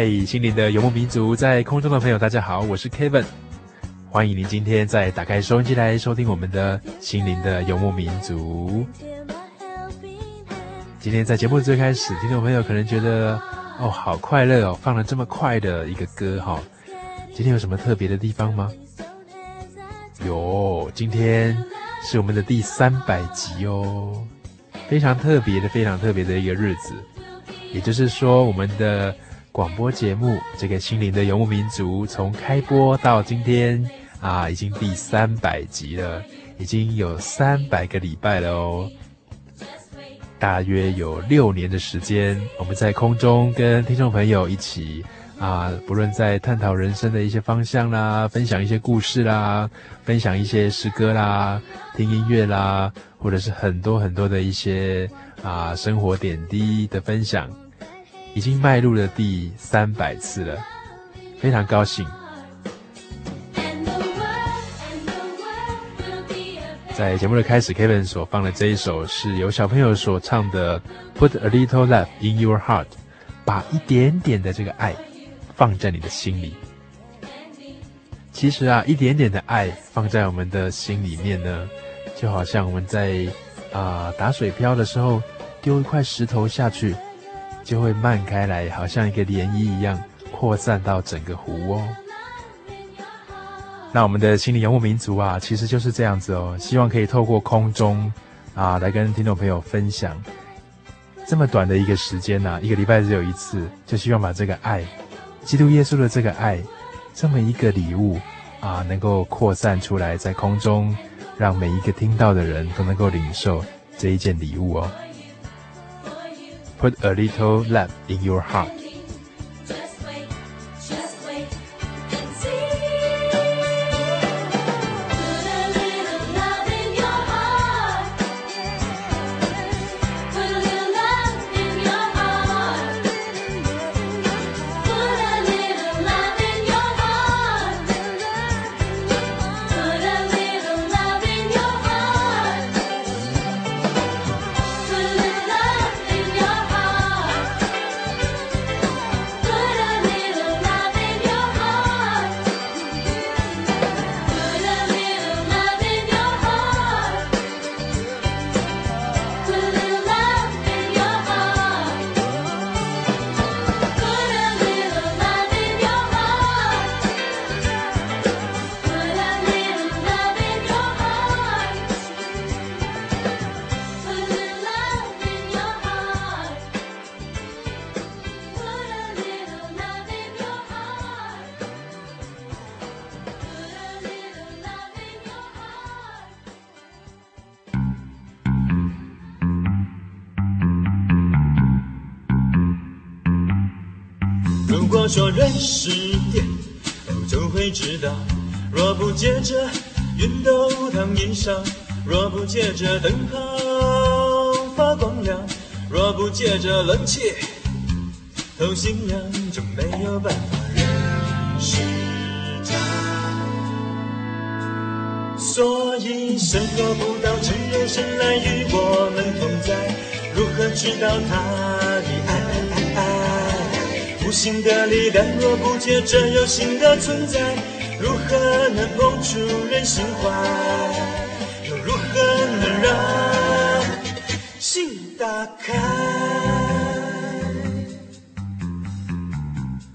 嗨，心灵的游牧民族，在空中的朋友，大家好，我是 Kevin，欢迎您今天再打开收音机来收听我们的心灵的游牧民族。今天在节目最开始，听众朋友可能觉得哦，好快乐哦，放了这么快的一个歌哈、今天有什么特别的地方吗？有，今天是我们的第三百集哦，非常特别的，非常特别的一个日子，也就是说我们的。广播节目《这个心灵的游牧民族》从开播到今天啊，已经第三百集了，已经有三百个礼拜了哦，大约有六年的时间，我们在空中跟听众朋友一起啊，不论在探讨人生的一些方向啦，分享一些故事啦，分享一些诗歌啦，听音乐啦，或者是很多很多的一些啊生活点滴的分享。已经迈入了第三百次了，非常高兴。在节目的开始，Kevin 所放的这一首是由小朋友所唱的《Put a Little Love in Your Heart》，把一点点的这个爱放在你的心里。其实啊，一点点的爱放在我们的心里面呢，就好像我们在啊、打水漂的时候丢一块石头下去。就会漫开来，好像一个涟漪一样，扩散到整个湖哦。那我们的心灵游牧民族啊，其实就是这样子哦。希望可以透过空中啊，来跟听众朋友分享这么短的一个时间呐、啊，一个礼拜只有一次，就希望把这个爱，基督耶稣的这个爱，这么一个礼物啊，能够扩散出来，在空中，让每一个听到的人都能够领受这一件礼物哦。Put a little love in your heart. 知道，若不借着熨斗烫衣裳，若不借着灯泡发光亮，若不借着冷气透心凉，就没有办法认识他。所以生活不到成肉身来与我们同在，如何知道他？无形的力量若不借着有形的存在，如何能碰触人心怀？又如何能让心打开？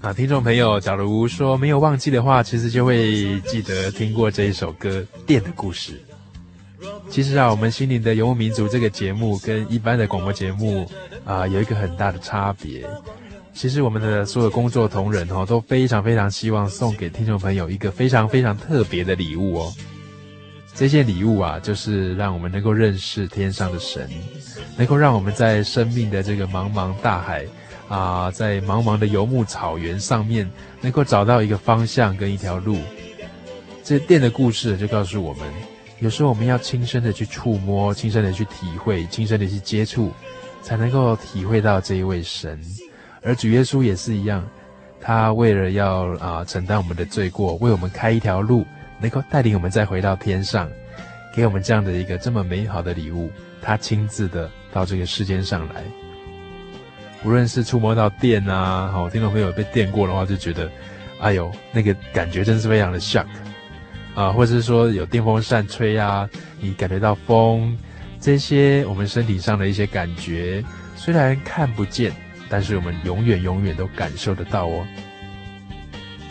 啊，听众朋友，假如说没有忘记的话，其实就会记得听过这一首歌《电的故事》。其实啊，我们心灵的游牧民族这个节目跟一般的广播节目啊，有一个很大的差别。其实我们的所有工作同仁哦，都非常非常希望送给听众朋友一个非常非常特别的礼物哦。这件礼物啊，就是让我们能够认识天上的神，能够让我们在生命的这个茫茫大海。啊，在茫茫的游牧草原上面，能够找到一个方向跟一条路。这电的故事就告诉我们，有时候我们要亲身的去触摸，亲身的去体会，亲身的去接触，才能够体会到这一位神。而主耶稣也是一样，他为了要啊承担我们的罪过，为我们开一条路，能够带领我们再回到天上，给我们这样的一个这么美好的礼物，他亲自的到这个世间上来。无论是触摸到电啊，好，听众朋友被电过的话，就觉得，哎呦，那个感觉真是非常的 shock 啊，或者是说有电风扇吹啊，你感觉到风，这些我们身体上的一些感觉，虽然看不见，但是我们永远永远都感受得到哦。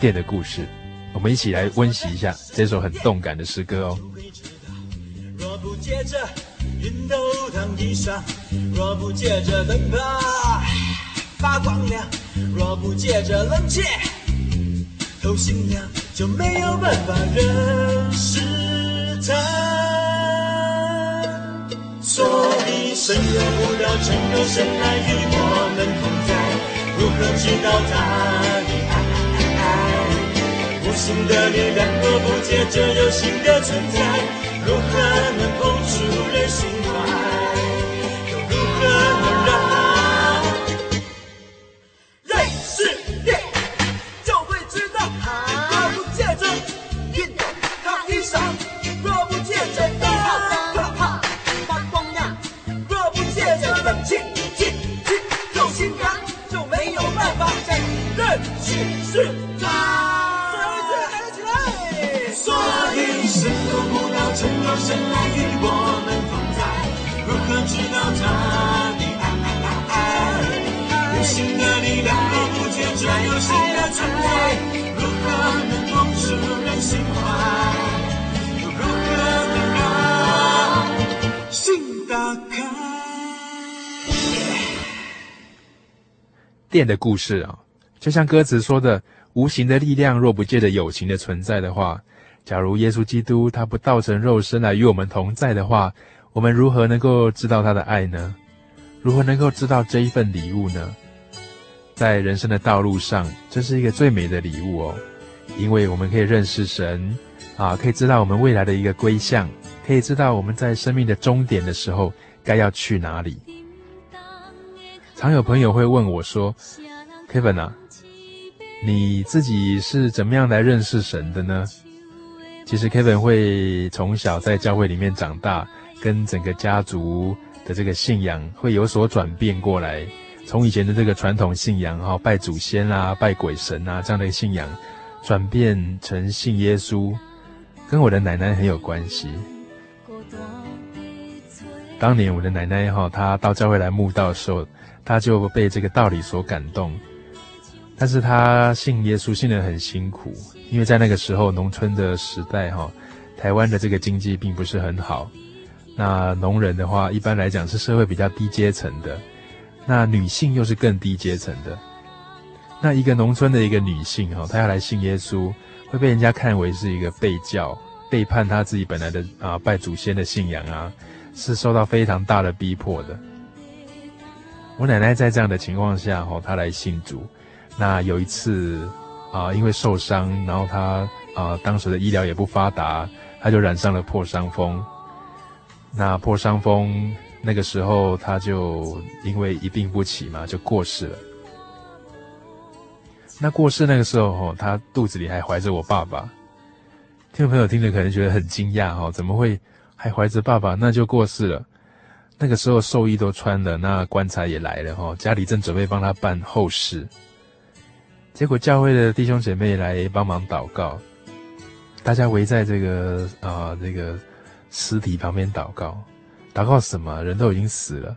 电的故事，我们一起来温习一下这首很动感的诗歌哦。若不借着熨斗当衣裳，若不借着灯泡发光亮，若不借着冷气透心凉，就没有办法认识他。所以神有不道成肉身来与我们同在，如何知道他的爱？无形的力量若不借着有形的存在，如何能碰触人心电的故事啊，就像歌词说的，无形的力量若不借着有形的存在的话，假如耶稣基督他不道成肉身来与我们同在的话，我们如何能够知道他的爱呢？如何能够知道这一份礼物呢？在人生的道路上，这是一个最美的礼物哦，因为我们可以认识神啊，可以知道我们未来的一个归向，可以知道我们在生命的终点的时候该要去哪里。常有朋友会问我说：“Kevin 啊，你自己是怎么样来认识神的呢？”其实 Kevin 会从小在教会里面长大，跟整个家族的这个信仰会有所转变过来。从以前的这个传统信仰哈，拜祖先啊、拜鬼神啊这样的信仰，转变成信耶稣，跟我的奶奶很有关系。当年我的奶奶哈，她到教会来慕道的时候。他就被这个道理所感动，但是他信耶稣信得很辛苦，因为在那个时候农村的时代哈，台湾的这个经济并不是很好，那农人的话一般来讲是社会比较低阶层的，那女性又是更低阶层的，那一个农村的一个女性哈，她要来信耶稣，会被人家看为是一个背教，背叛她自己本来的啊拜祖先的信仰啊，是受到非常大的逼迫的。我奶奶在这样的情况下，吼，她来信主。那有一次，啊，因为受伤，然后她啊，当时的医疗也不发达，她就染上了破伤风。那破伤风那个时候，她就因为一病不起嘛，就过世了。那过世那个时候，吼，她肚子里还怀着我爸爸。听众朋友听着可能觉得很惊讶哈，怎么会还怀着爸爸？那就过世了。那个时候寿衣都穿了，那棺材也来了哈，家里正准备帮他办后事。结果教会的弟兄姐妹来帮忙祷告，大家围在这个啊、这个尸体旁边祷告，祷告什么？人都已经死了。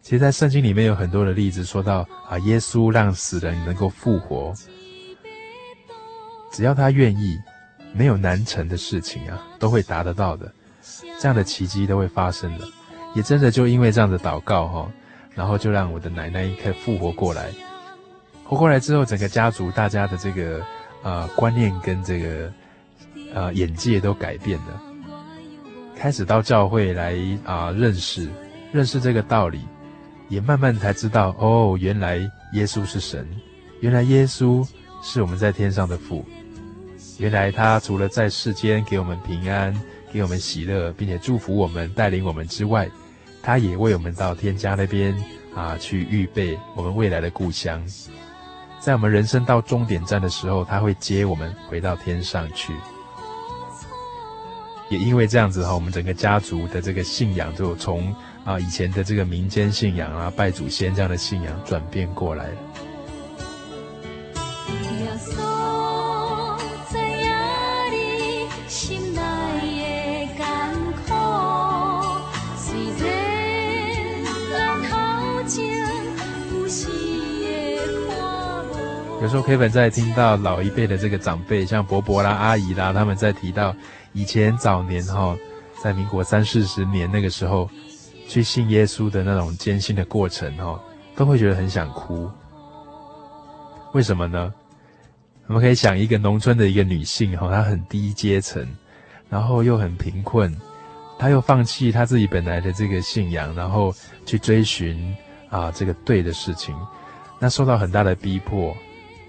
其实，在圣经里面有很多的例子，说到啊，耶稣让死人能够复活，只要他愿意，没有难成的事情啊，都会达得到的，这样的奇迹都会发生的。也真的就因为这样的祷告哈，然后就让我的奶奶可以复活过来。活过来之后，整个家族大家的这个呃观念跟这个呃眼界都改变了，开始到教会来啊、认识认识这个道理，也慢慢才知道哦，原来耶稣是神，原来耶稣是我们在天上的父，原来他除了在世间给我们平安、给我们喜乐，并且祝福我们、带领我们之外。他也为我们到天家那边啊去预备我们未来的故乡，在我们人生到终点站的时候，他会接我们回到天上去。也因为这样子哈，我们整个家族的这个信仰就从啊以前的这个民间信仰啊拜祖先这样的信仰转变过来了。有时候 Kevin 在听到老一辈的这个长辈，像伯伯啦、阿姨啦，他们在提到以前早年哈，在民国三四十年那个时候，去信耶稣的那种艰辛的过程哈，都会觉得很想哭。为什么呢？我们可以想一个农村的一个女性哈，她很低阶层，然后又很贫困，她又放弃她自己本来的这个信仰，然后去追寻啊这个对的事情，那受到很大的逼迫。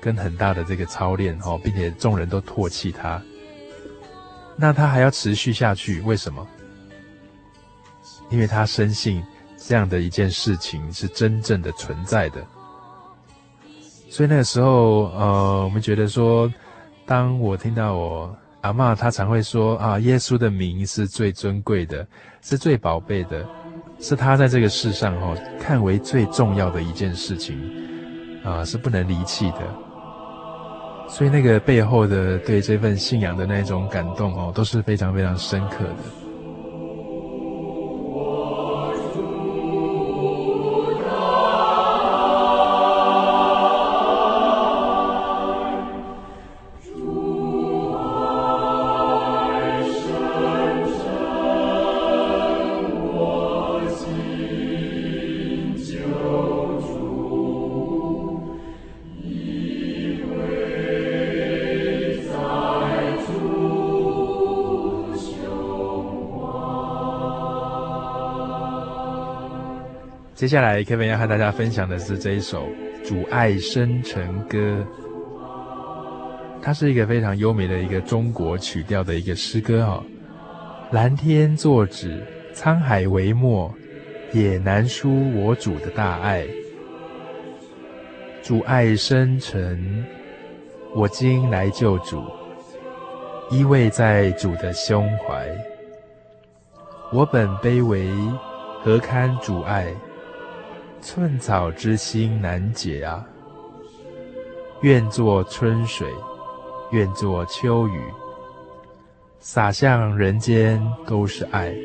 跟很大的这个操练哦，并且众人都唾弃他，那他还要持续下去，为什么？因为他深信这样的一件事情是真正的存在的。所以那个时候，呃，我们觉得说，当我听到我阿嬷，她常会说啊，耶稣的名是最尊贵的，是最宝贝的，是他在这个世上哦看为最重要的一件事情啊，是不能离弃的。所以那个背后的对这份信仰的那种感动哦，都是非常非常深刻的。接下来，Kevin 要和大家分享的是这一首《主爱生成歌》，它是一个非常优美的一个中国曲调的一个诗歌哈。蓝天作纸，沧海为墨，也难书我主的大爱。主爱深沉，我今来救主，依偎在主的胸怀。我本卑微，何堪主爱？寸草之心难解啊！愿做春水，愿做秋雨，洒向人间都是爱。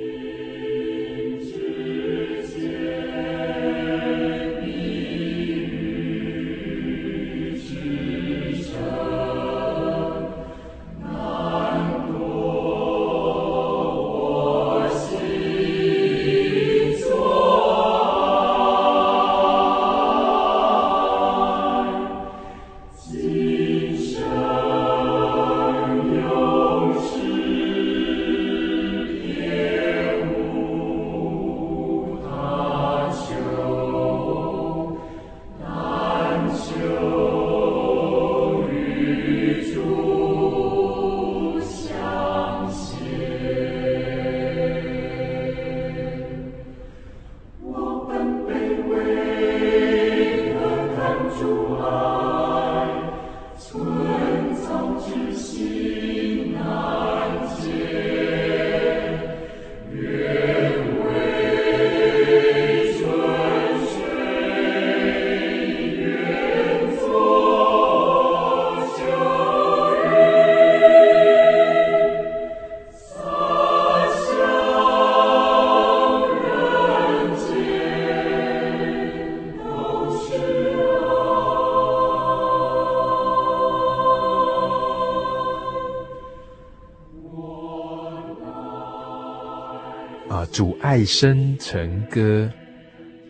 爱深成歌，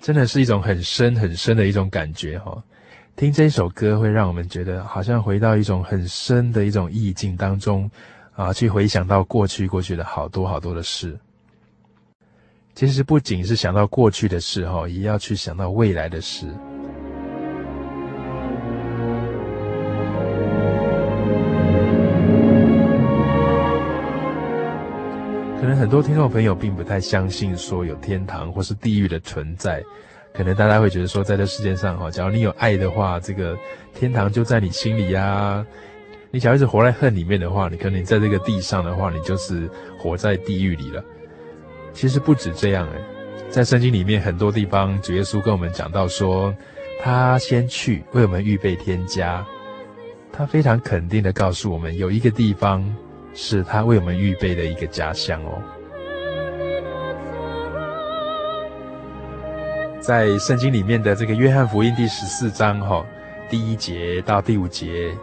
真的是一种很深很深的一种感觉哈。听这首歌会让我们觉得好像回到一种很深的一种意境当中啊，去回想到过去过去的好多好多的事。其实不仅是想到过去的事哈，也要去想到未来的事。可能很多听众朋友并不太相信说有天堂或是地狱的存在，可能大家会觉得说，在这世界上哈，假如你有爱的话，这个天堂就在你心里呀。你假如一直活在恨里面的话，你可能在这个地上的话，你就是活在地狱里了。其实不止这样诶，在圣经里面很多地方，主耶稣跟我们讲到说，他先去为我们预备天家，他非常肯定的告诉我们，有一个地方。是他为我们预备的一个家乡哦。在圣经里面的这个约翰福音第十四章哈，第一节到第五节，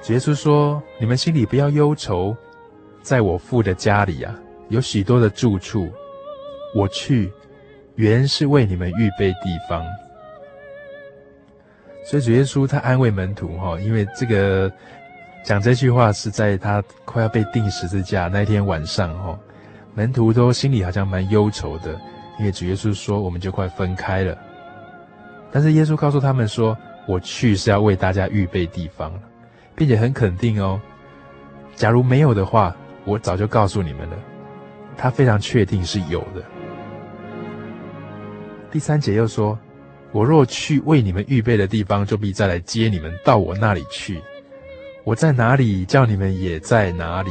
主耶稣说：“你们心里不要忧愁，在我父的家里啊，有许多的住处，我去，原是为你们预备地方。”所以主耶稣他安慰门徒哈，因为这个。讲这句话是在他快要被钉十字架那一天晚上，哦，门徒都心里好像蛮忧愁的，因为主耶稣说我们就快分开了。但是耶稣告诉他们说：“我去是要为大家预备地方，并且很肯定哦，假如没有的话，我早就告诉你们了。”他非常确定是有的。第三节又说：“我若去为你们预备的地方，就必再来接你们到我那里去。”我在哪里，叫你们也在哪里，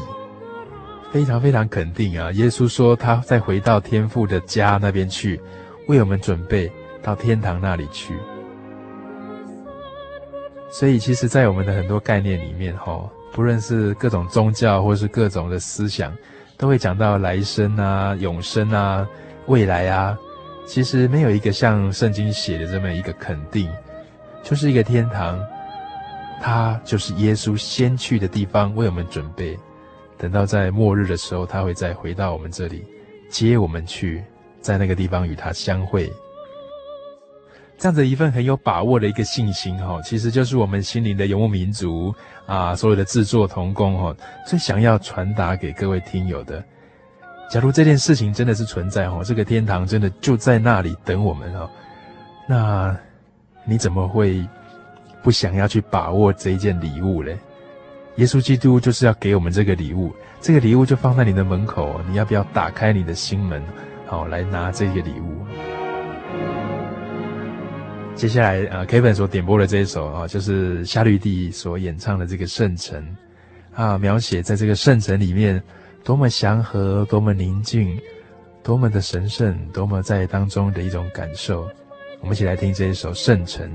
非常非常肯定啊！耶稣说他再回到天父的家那边去，为我们准备到天堂那里去。所以，其实，在我们的很多概念里面，哈，不论是各种宗教或是各种的思想，都会讲到来生啊、永生啊、未来啊。其实，没有一个像圣经写的这么一个肯定，就是一个天堂。他就是耶稣先去的地方，为我们准备。等到在末日的时候，他会再回到我们这里，接我们去，在那个地方与他相会。这样子一份很有把握的一个信心，哈，其实就是我们心灵的游牧民族啊，所有的制作同工，哈，最想要传达给各位听友的。假如这件事情真的是存在，哈，这个天堂真的就在那里等我们，哈，那你怎么会？不想要去把握这一件礼物嘞，耶稣基督就是要给我们这个礼物，这个礼物就放在你的门口，你要不要打开你的心门，好来拿这个礼物？接下来啊，Kevin 所点播的这一首啊，就是夏绿蒂所演唱的这个圣城啊，描写在这个圣城里面多么祥和，多么宁静，多么的神圣，多么在当中的一种感受。我们一起来听这一首圣城。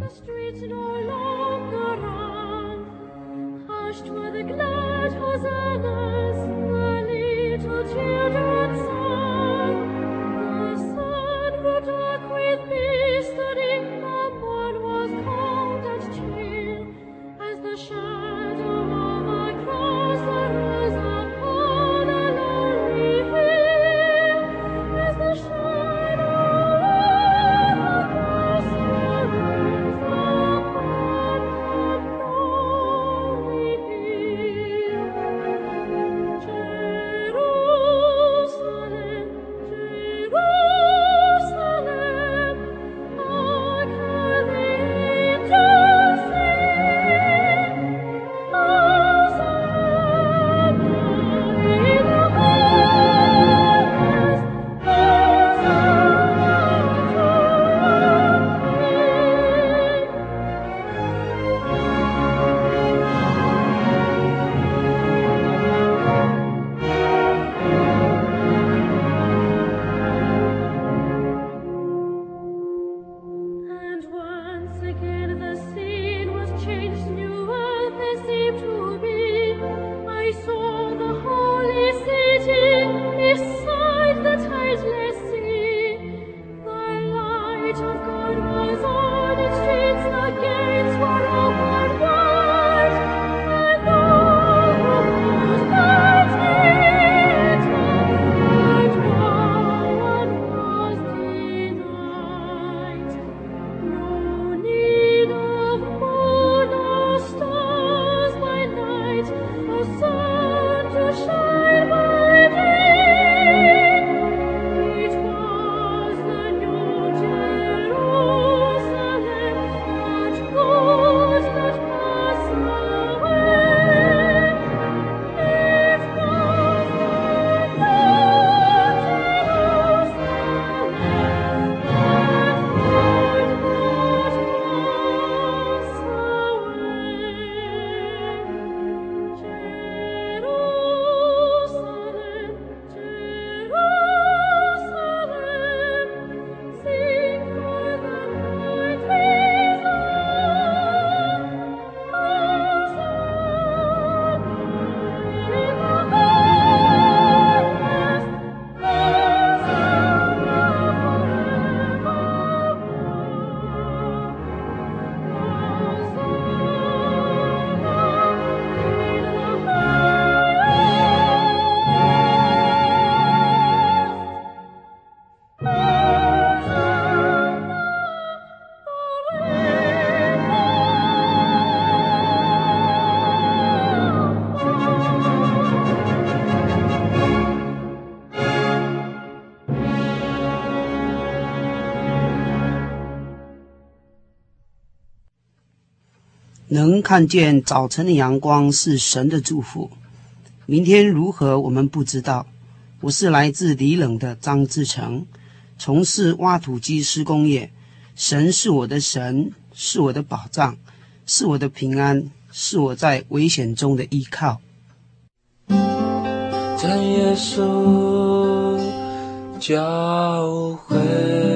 能看见早晨的阳光是神的祝福。明天如何，我们不知道。我是来自里冷的张志成，从事挖土机施工业。神是我的神，是我的保障，是我的平安，是我在危险中的依靠。将耶稣教会。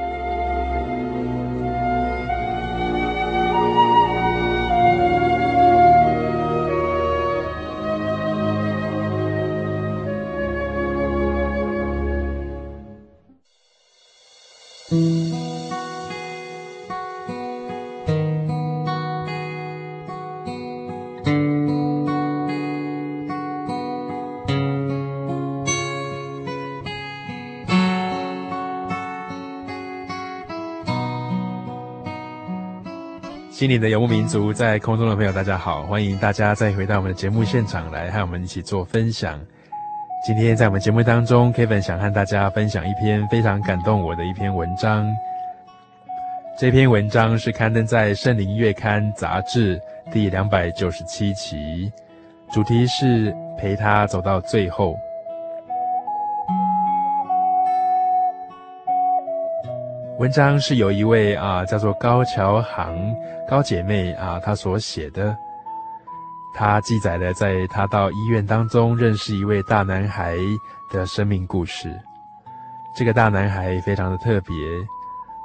心灵的游牧民族，在空中的朋友，大家好，欢迎大家再回到我们的节目现场来和我们一起做分享。今天在我们节目当中，Kevin 想和大家分享一篇非常感动我的一篇文章。这篇文章是刊登在《圣灵月刊》杂志第两百九十七期，主题是陪他走到最后。文章是有一位啊叫做高桥航高姐妹啊她所写的，她记载了在她到医院当中认识一位大男孩的生命故事。这个大男孩非常的特别，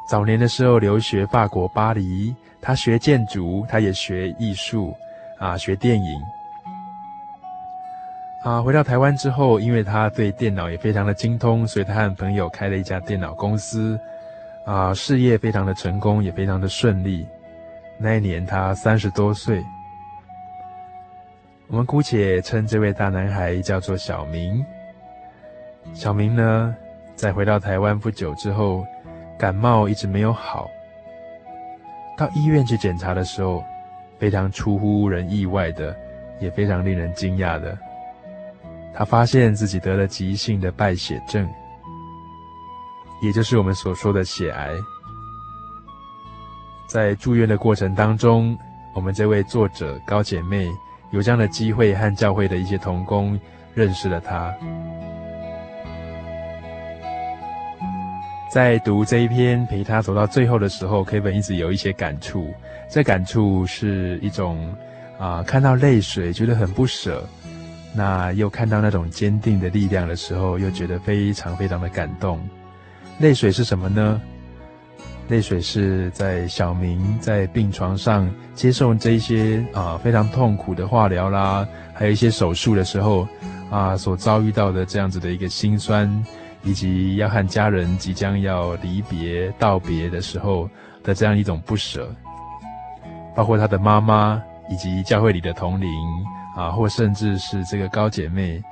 早年的时候留学法国巴黎，他学建筑，他也学艺术啊，学电影。啊，回到台湾之后，因为他对电脑也非常的精通，所以他和朋友开了一家电脑公司。啊，事业非常的成功，也非常的顺利。那一年他三十多岁，我们姑且称这位大男孩叫做小明。小明呢，在回到台湾不久之后，感冒一直没有好。到医院去检查的时候，非常出乎人意外的，也非常令人惊讶的，他发现自己得了急性的败血症。也就是我们所说的血癌，在住院的过程当中，我们这位作者高姐妹有这样的机会和教会的一些同工认识了她。在读这一篇陪她走到最后的时候，Kevin 一直有一些感触。这感触是一种啊，看到泪水觉得很不舍，那又看到那种坚定的力量的时候，又觉得非常非常的感动。泪水是什么呢？泪水是在小明在病床上接受这一些啊非常痛苦的化疗啦，还有一些手术的时候啊所遭遇到的这样子的一个心酸，以及要和家人即将要离别道别的时候的这样一种不舍，包括他的妈妈以及教会里的同龄啊，或甚至是这个高姐妹。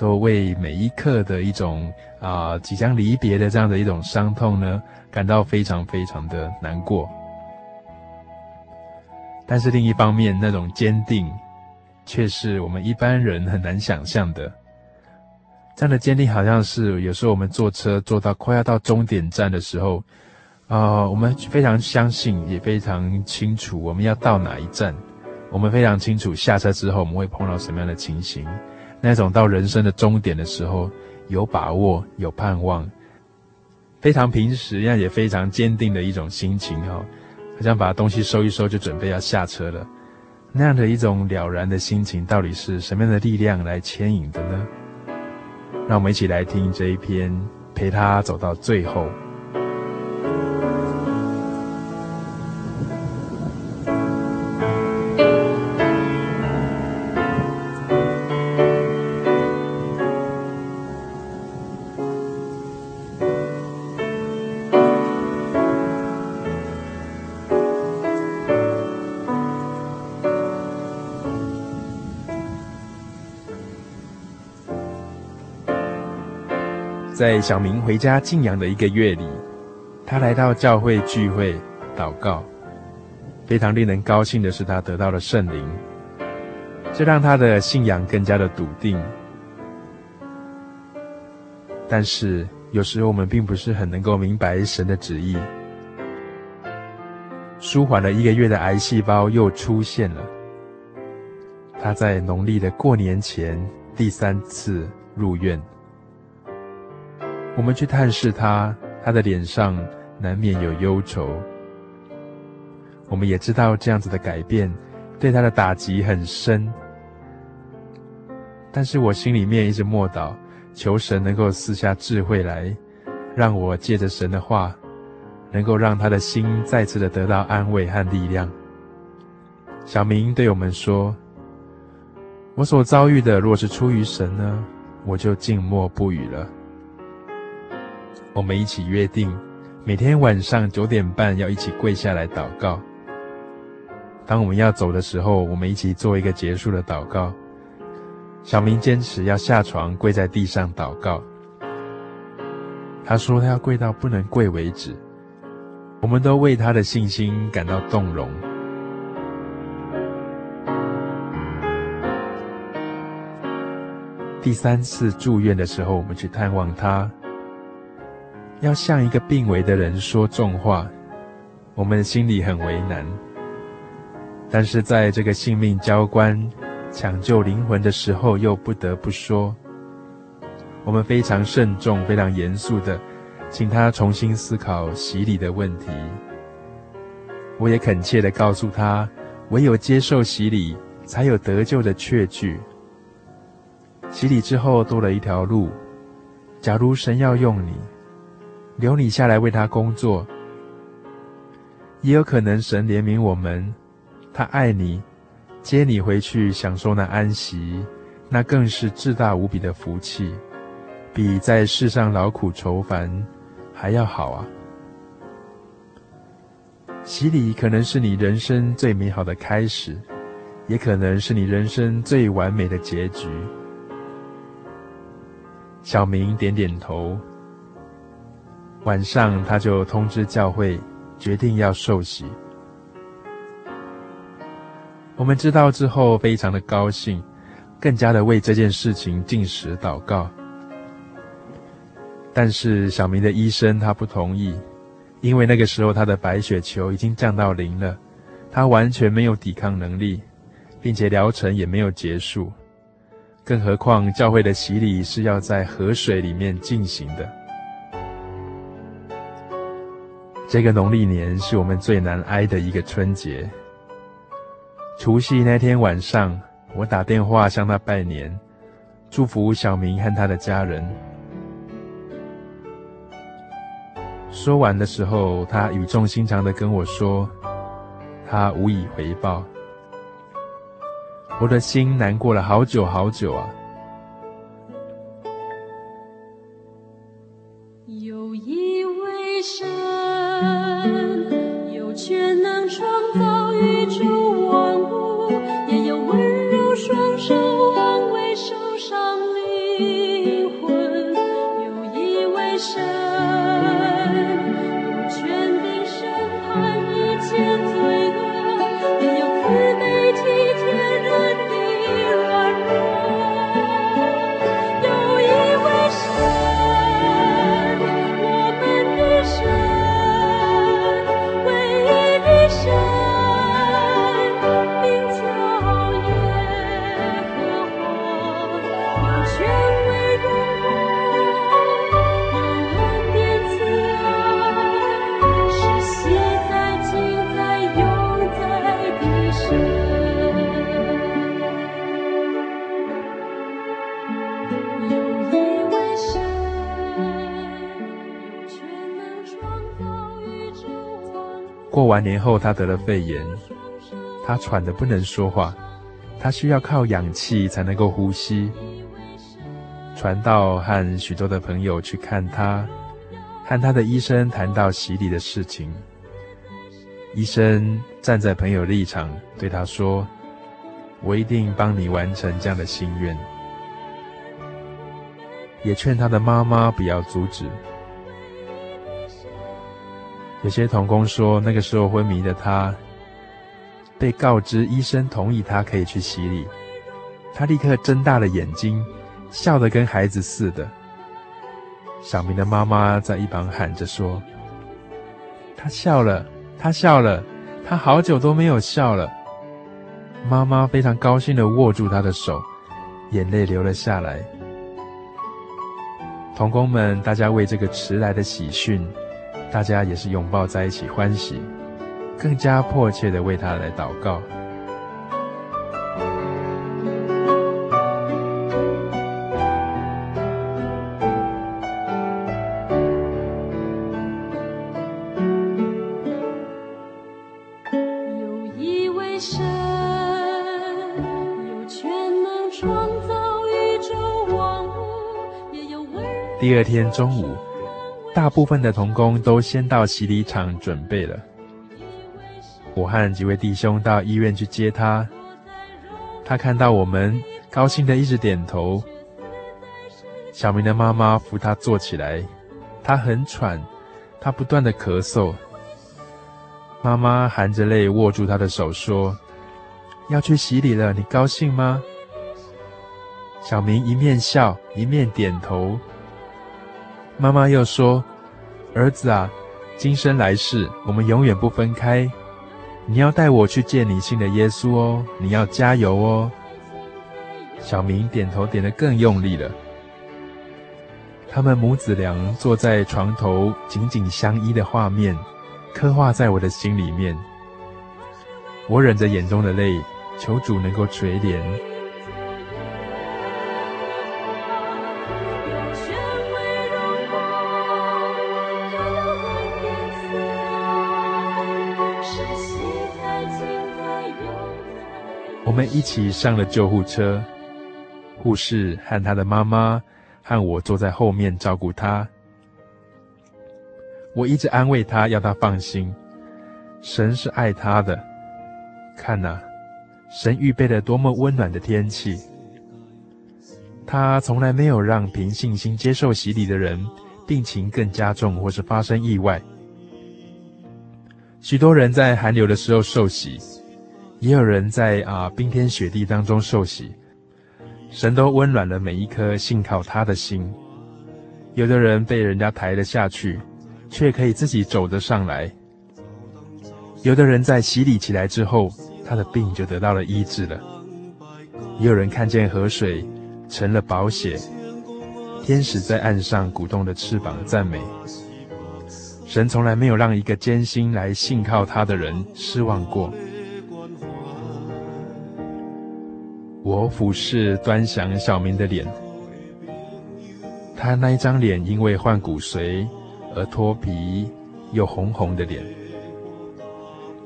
都为每一刻的一种啊即将离别的这样的一种伤痛呢，感到非常非常的难过。但是另一方面，那种坚定，却是我们一般人很难想象的。这样的坚定好像是有时候我们坐车坐到快要到终点站的时候，啊、我们非常相信，也非常清楚我们要到哪一站，我们非常清楚下车之后我们会碰到什么样的情形，那种到人生的终点的时候有把握、有盼望，非常平实，但也非常坚定的一种心情哈，好像把东西收一收就准备要下车了，那样的一种了然的心情，到底是什么样的力量来牵引的呢？让我们一起来听这一篇，陪他走到最后。在小明回家静养的一个月里，他来到教会聚会祷告。非常令人高兴的是，他得到了圣灵，这让他的信仰更加的笃定。但是有时候我们并不是很能够明白神的旨意。舒缓了一个月的癌细胞又出现了。他在农历的过年前第三次入院。我们去探视他，他的脸上难免有忧愁。我们也知道这样子的改变对他的打击很深，但是我心里面一直默祷，求神能够赐下智慧来，让我借着神的话，能够让他的心再次的得到安慰和力量。小明对我们说：“我所遭遇的若是出于神呢，我就静默不语了。”我们一起约定，每天晚上九点半要一起跪下来祷告。当我们要走的时候，我们一起做一个结束的祷告。小明坚持要下床跪在地上祷告。他说他要跪到不能跪为止。我们都为他的信心感到动容。第三次住院的时候，我们去探望他。要向一个病危的人说重话，我们心里很为难。但是在这个性命交关、抢救灵魂的时候，又不得不说。我们非常慎重、非常严肃的，请他重新思考洗礼的问题。我也恳切的告诉他，唯有接受洗礼，才有得救的确据。洗礼之后多了一条路，假如神要用你。留你下来为他工作，也有可能神怜悯我们，他爱你，接你回去享受那安息，那更是至大无比的福气，比在世上劳苦愁烦还要好啊！洗礼可能是你人生最美好的开始，也可能是你人生最完美的结局。小明点点头。晚上，他就通知教会，决定要受洗。我们知道之后，非常的高兴，更加的为这件事情进食祷告。但是小明的医生他不同意，因为那个时候他的白血球已经降到零了，他完全没有抵抗能力，并且疗程也没有结束。更何况教会的洗礼是要在河水里面进行的。这个农历年是我们最难挨的一个春节。除夕那天晚上，我打电话向他拜年，祝福小明和他的家人。说完的时候，他语重心长地跟我说：“他无以回报。”我的心难过了好久好久啊。深。完年后，他得了肺炎，他喘得不能说话，他需要靠氧气才能够呼吸。传道和许多的朋友去看他，和他的医生谈到洗礼的事情。医生站在朋友立场，对他说：“我一定帮你完成这样的心愿。”也劝他的妈妈不要阻止。有些童工说，那个时候昏迷的他，被告知医生同意他可以去洗礼，他立刻睁大了眼睛，笑得跟孩子似的。小明的妈妈在一旁喊着说：“他笑了。”他笑了，他好久都没有笑了。妈妈非常高兴地握住他的手，眼泪流了下来。童工们，大家为这个迟来的喜讯，大家也是拥抱在一起欢喜，更加迫切的为他来祷告。第二天中午，大部分的童工都先到洗礼场准备了。我和几位弟兄到医院去接他。他看到我们，高兴地一直点头。小明的妈妈扶他坐起来，他很喘，他不断地咳嗽。妈妈含着泪握住他的手说：“要去洗礼了，你高兴吗？”小明一面笑一面点头。妈妈又说：“儿子啊，今生来世，我们永远不分开。你要带我去见你信的耶稣哦，你要加油哦。”小明点头点得更用力了。他们母子俩坐在床头，紧紧相依的画面，刻画在我的心里面。我忍着眼中的泪，求主能够垂怜。我们一起上了救护车，护士和他的妈妈和我坐在后面照顾他。我一直安慰他，要他放心，神是爱他的。看哪，神预备了多么温暖的天气。他从来没有让凭信心接受洗礼的人病情更加重，或是发生意外。许多人在寒流的时候受洗。也有人在啊冰天雪地当中受洗，神都温暖了每一颗信靠他的心。有的人被人家抬了下去，却可以自己走得上来。有的人在洗礼起来之后，他的病就得到了医治了。也有人看见河水成了宝血，天使在岸上鼓动着翅膀赞美。神从来没有让一个坚心来信靠他的人失望过。我俯视端详小明的脸，他那一张脸因为患骨髓而脱皮又红红的脸，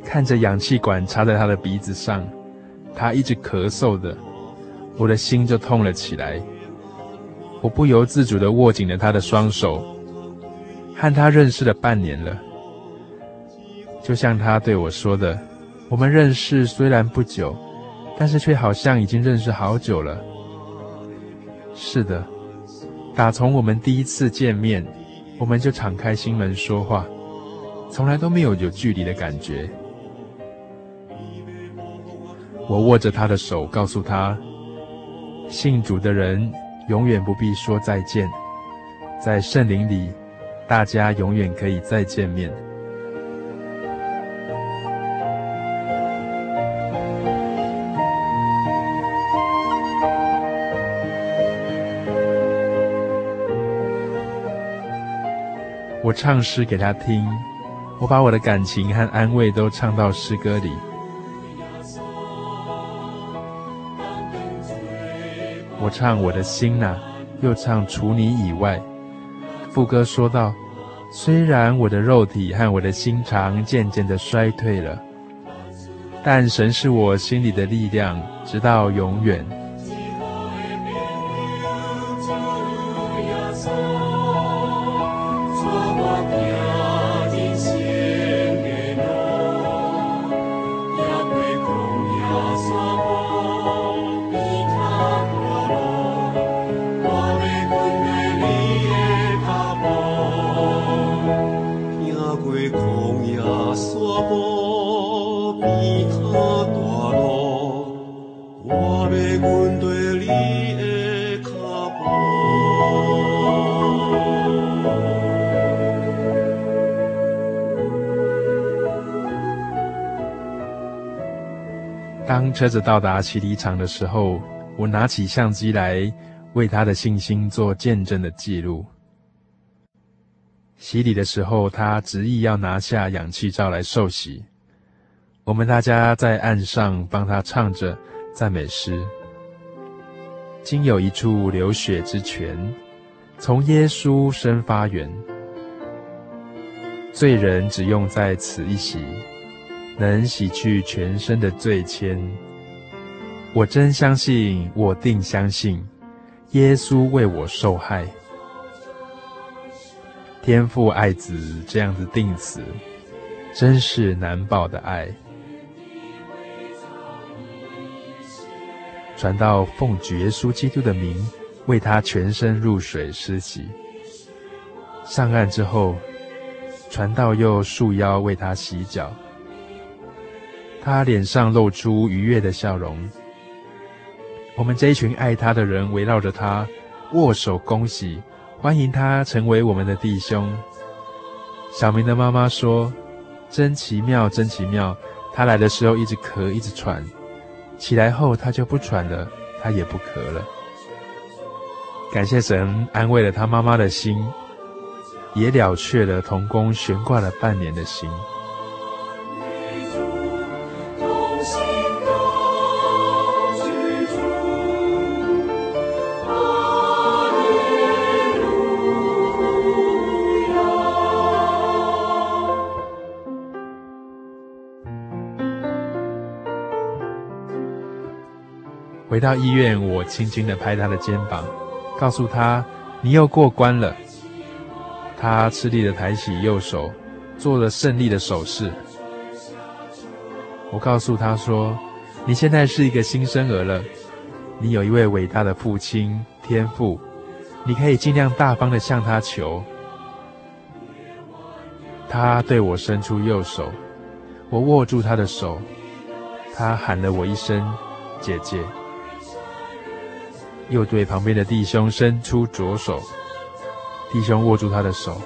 看着氧气管插在他的鼻子上，他一直咳嗽的，我的心就痛了起来。我不由自主地握紧了他的双手，和他认识了半年了，就像他对我说的：“我们认识虽然不久。”但是却好像已经认识好久了。是的，打从我们第一次见面，我们就敞开心门说话，从来都没有有距离的感觉。我握着他的手，告诉他：信主的人永远不必说再见，在圣灵里，大家永远可以再见面。我唱诗给他听，我把我的感情和安慰都唱到诗歌里。我唱我的心呐、又唱除你以外。副歌说道：虽然我的肉体和我的心肠渐渐的衰退了，但神是我心里的力量，直到永远。车子到达洗礼场的时候，我拿起相机来为他的信心做见证的记录。洗礼的时候，他执意要拿下氧气罩来受洗。我们大家在岸上帮他唱着赞美诗。今有一处流血之泉，从耶稣生发源，罪人只用在此一洗。能洗去全身的罪愆，我真相信，我定相信，耶稣为我受害，天父爱子这样子定死，真是难报的爱。传道奉主耶稣基督的名，为他全身入水施洗。上岸之后，传道又束腰为他洗脚。他脸上露出愉悦的笑容。我们这一群爱他的人围绕着他，握手恭喜，欢迎他成为我们的弟兄。小明的妈妈说：“真奇妙，真奇妙！他来的时候一直咳，一直喘，起来后他就不喘了，他也不咳了。”感谢神安慰了他妈妈的心，也了却了童工悬挂了半年的心。回到医院，我轻轻地拍他的肩膀，告诉他：“你又过关了。”他吃力地抬起右手，做了胜利的手势。我告诉他说：“你现在是一个新生儿了，你有一位伟大的父亲天父，你可以尽量大方地向他求。”他对我伸出右手，我握住他的手，他喊了我一声“姐姐”。又对旁边的弟兄伸出左手，弟兄握住他的手，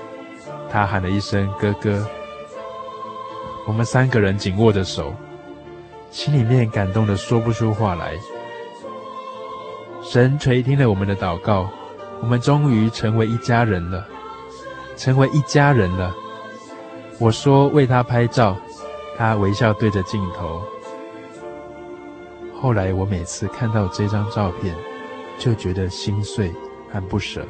他喊了一声“哥哥”。我们三个人紧握着手，心里面感动得说不出话来。神垂听了我们的祷告，我们终于成为一家人了，成为一家人了。我说为他拍照，他微笑对着镜头。后来我每次看到这张照片，就觉得心碎和不舍。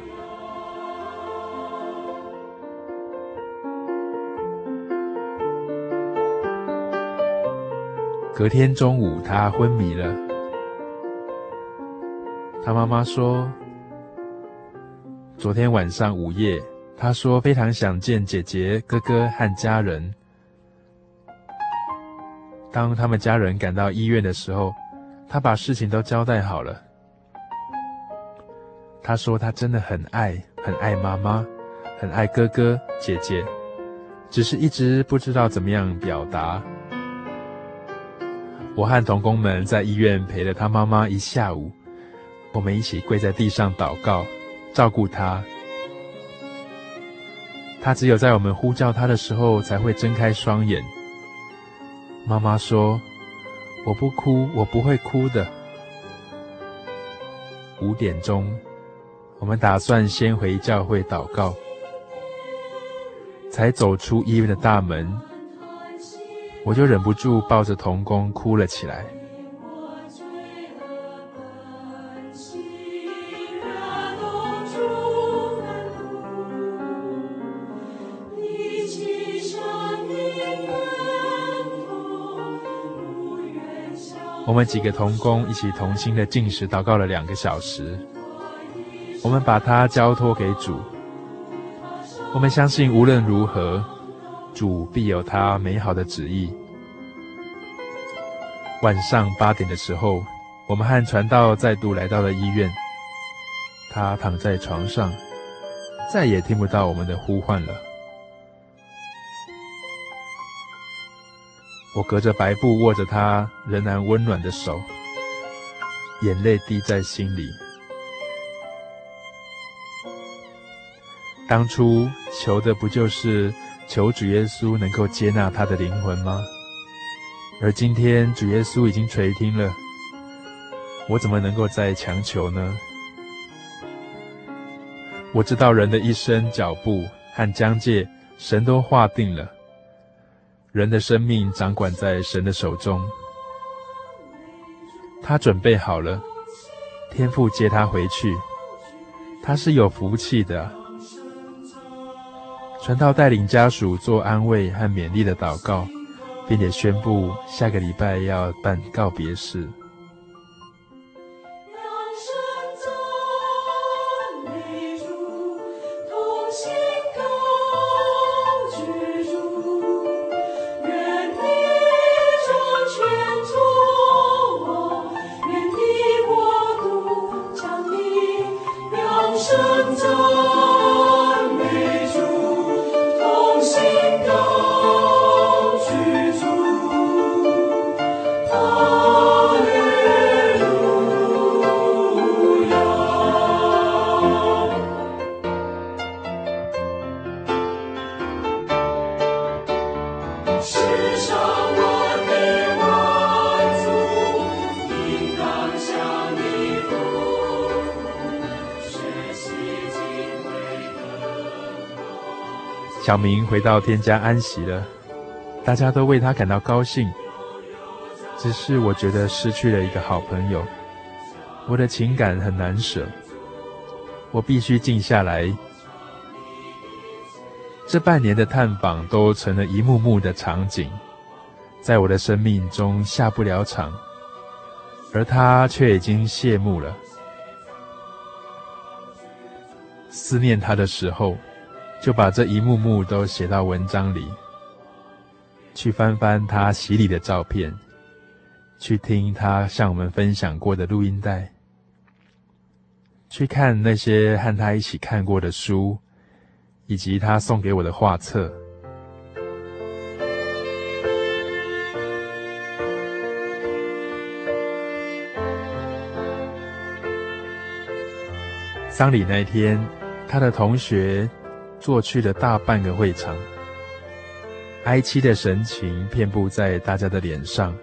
隔天中午，他昏迷了。他妈妈说，昨天晚上午夜，他说非常想见姐姐、哥哥和家人。当他们家人赶到医院的时候，他把事情都交代好了。他说：“他真的很爱，很爱妈妈，很爱哥哥姐姐，只是一直不知道怎么样表达。”我和同工们在医院陪了他妈妈一下午，我们一起跪在地上祷告，照顾他。他只有在我们呼叫他的时候才会睁开双眼。妈妈说：“我不哭，我不会哭的。”五点钟。我们打算先回教会祷告，才走出医院的大门，我就忍不住抱着童工哭了起来。我们几个童工一起同心的进食祷告了两个小时。我们把它交托给主。我们相信无论如何，主必有他美好的旨意。晚上八点的时候，我们和传道再度来到了医院。他躺在床上，再也听不到我们的呼唤了。我隔着白布握着他仍然温暖的手，眼泪滴在心里。当初求的不就是求主耶稣能够接纳他的灵魂吗？而今天主耶稣已经垂听了，我怎么能够再强求呢？我知道人的一生脚步和疆界，神都划定了。人的生命掌管在神的手中，他准备好了，天父接他回去，他是有福气的。传道带领家属做安慰和勉励的祷告，并且宣布下个礼拜要办告别式。小明回到天家安息了，大家都为他感到高兴。只是我觉得失去了一个好朋友，我的情感很难舍。我必须静下来。这半年的探访都成了一幕幕的场景，在我的生命中下不了场，而他却已经谢幕了。思念他的时候。就把这一幕幕都写到文章里，去翻翻他洗礼的照片，去听他向我们分享过的录音带，去看那些和他一起看过的书，以及他送给我的画册。丧礼那天，他的同学。坐去了大半个会场，哀戚的神情遍布在大家的脸上。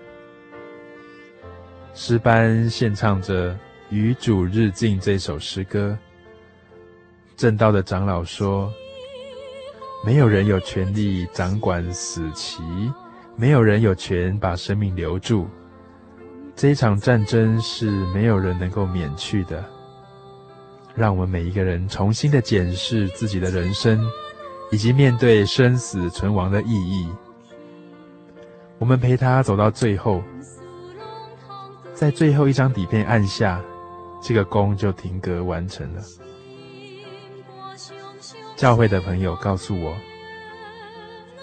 诗班献唱着《与主日进》这首诗歌。正道的长老说：“没有人有权利掌管死期，没有人有权把生命留住。这一场战争是没有人能够免去的。”让我们每一个人重新的检视自己的人生，以及面对生死存亡的意义。我们陪他走到最后，在最后一张底片按下，这个功就停格完成了。教会的朋友告诉我，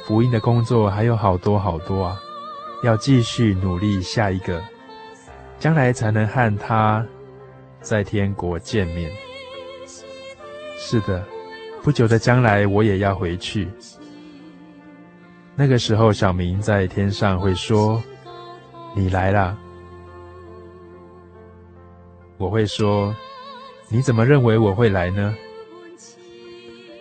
福音的工作还有好多好多啊，要继续努力下一个，将来才能和他在天国见面。是的，不久的将来我也要回去。那个时候，小明在天上会说：“你来了。”我会说：“你怎么认为我会来呢？”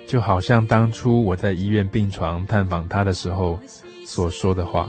就好像当初我在医院病床探访他的时候所说的话。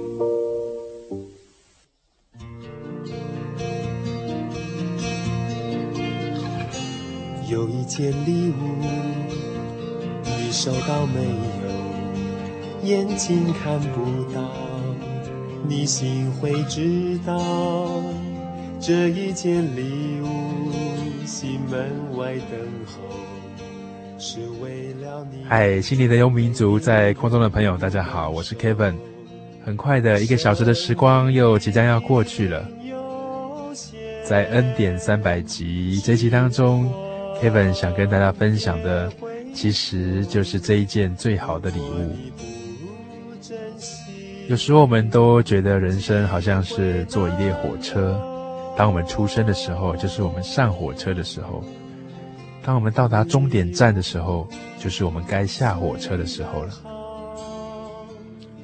件礼物，你收到没有？眼睛看不到，你心会知道。这一件礼物，心门外等候，是为了你。嗨，心灵的游牧民族，在空中的朋友，大家好，我是 Kevin。很快的一个小时的时光又即将要过去了，在恩典三百集这一集当中。Kevin 想跟大家分享的，其实就是这一件最好的礼物。有时候我们都觉得人生好像是坐一列火车，当我们出生的时候，就是我们上火车的时候；当我们到达终点站的时候，就是我们该下火车的时候了。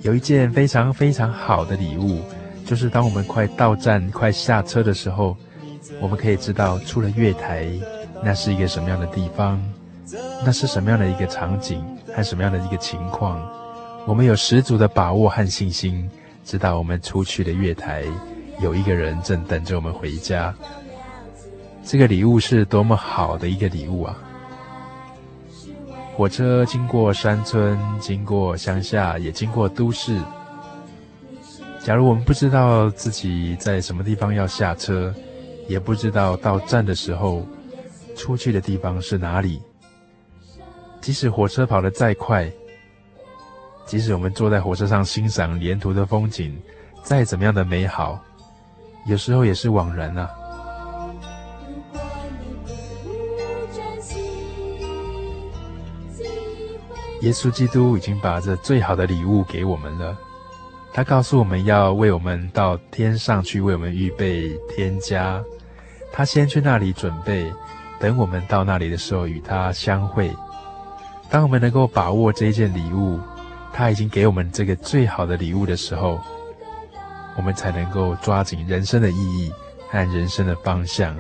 有一件非常非常好的礼物，就是当我们快到站、快下车的时候，我们可以知道出了月台。那是一个什么样的地方？那是什么样的一个场景和什么样的一个情况？我们有十足的把握和信心，知道我们出去的月台有一个人正等着我们回家。这个礼物是多么好的一个礼物啊！火车经过山村，经过乡下，也经过都市。假如我们不知道自己在什么地方要下车，也不知道到站的时候。出去的地方是哪里？即使火车跑得再快，即使我们坐在火车上欣赏沿途的风景，再怎么样的美好，有时候也是枉然啊。耶稣基督已经把这最好的礼物给我们了，他告诉我们要为我们到天上去，为我们预备天家，他先去那里准备。等我们到那里的时候，与他相会。当我们能够把握这一件礼物，他已经给我们这个最好的礼物的时候，我们才能够抓紧人生的意义和人生的方向。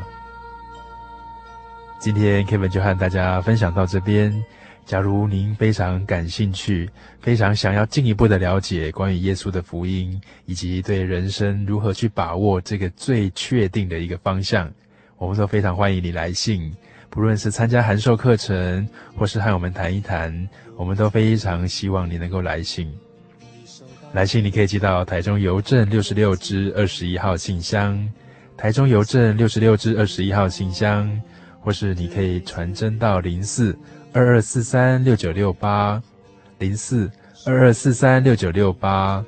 今天 Kevin 就和大家分享到这边。假如您非常感兴趣，非常想要进一步的了解关于耶稣的福音，以及对人生如何去把握这个最确定的一个方向。我们都非常欢迎你来信，不论是参加函授课程，或是和我们谈一谈，我们都非常希望你能够来信。来信你可以寄到台中邮政六十六支二十一号信箱，台中邮政六十六支二十一号信箱，或是你可以传真到零四二二四三六九六八，零四二二四三六九六八。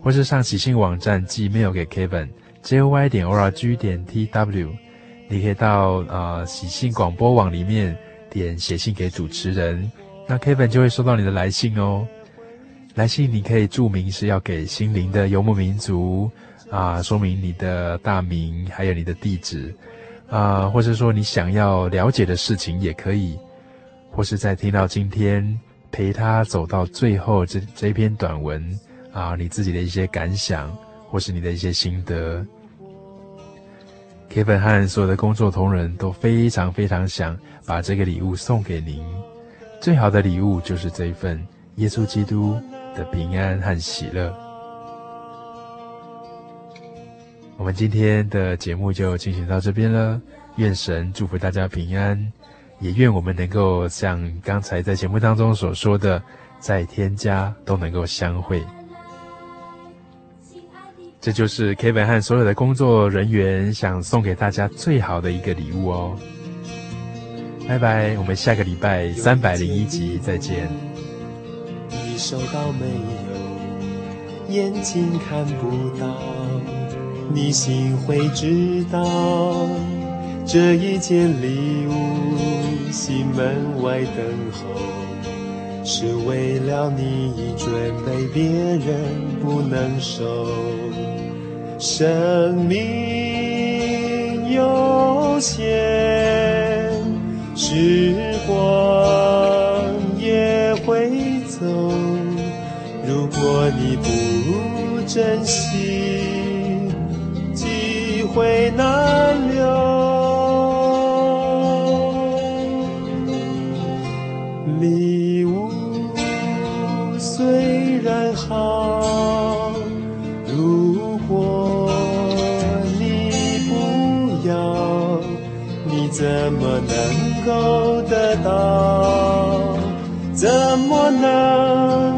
或是上喜信网站寄 mail 给 Kevin，j o y 点 o r g 点 t w，你可以到呃喜信广播网里面点写信给主持人，那 Kevin 就会收到你的来信哦。来信你可以注明是要给心灵的游牧民族啊，说明你的大名还有你的地址啊，或者说你想要了解的事情也可以，或是在听到今天。陪他走到最后，这这篇短文啊，你自己的一些感想，或是你的一些心得。Kevin 和所有的工作同仁都非常非常想把这个礼物送给您。最好的礼物就是这一份耶稣基督的平安和喜乐。我们今天的节目就进行到这边了，愿神祝福大家平安。也愿我们能够像刚才在节目当中所说的，在天家都能够相会。这就是 Kevin 和所有的工作人员想送给大家最好的一个礼物哦。拜拜，我们下个礼拜三百零一集再见。你收到没有？眼睛看不到，你心会知道。这一件礼物，心门外等候，是为了你准备，别人不能收。生命有限，时光也会走。如果你不珍惜，机会难够得到，怎么能？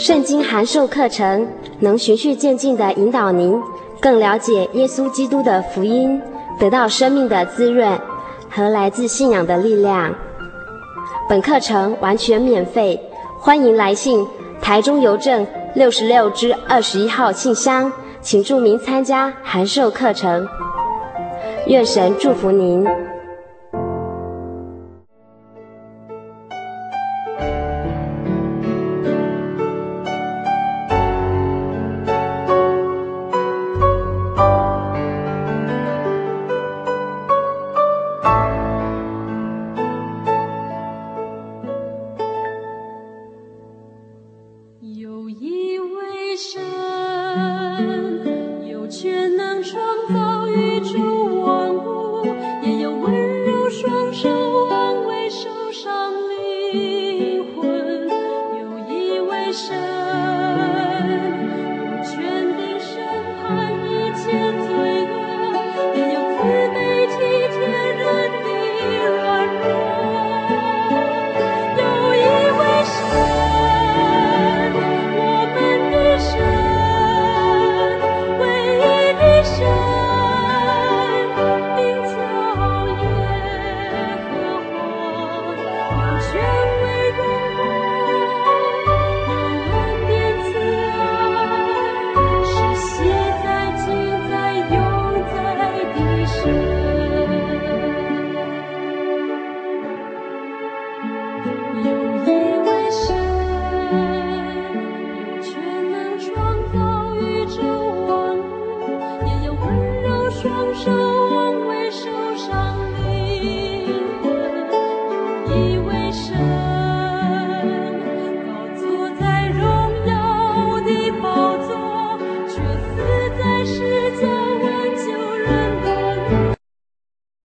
圣经函授课程能循序渐进地引导您更了解耶稣基督的福音，得到生命的滋润和来自信仰的力量。本课程完全免费，欢迎来信台中邮政六十六之二十一号信箱，请注明参加函授课程。愿神祝福您。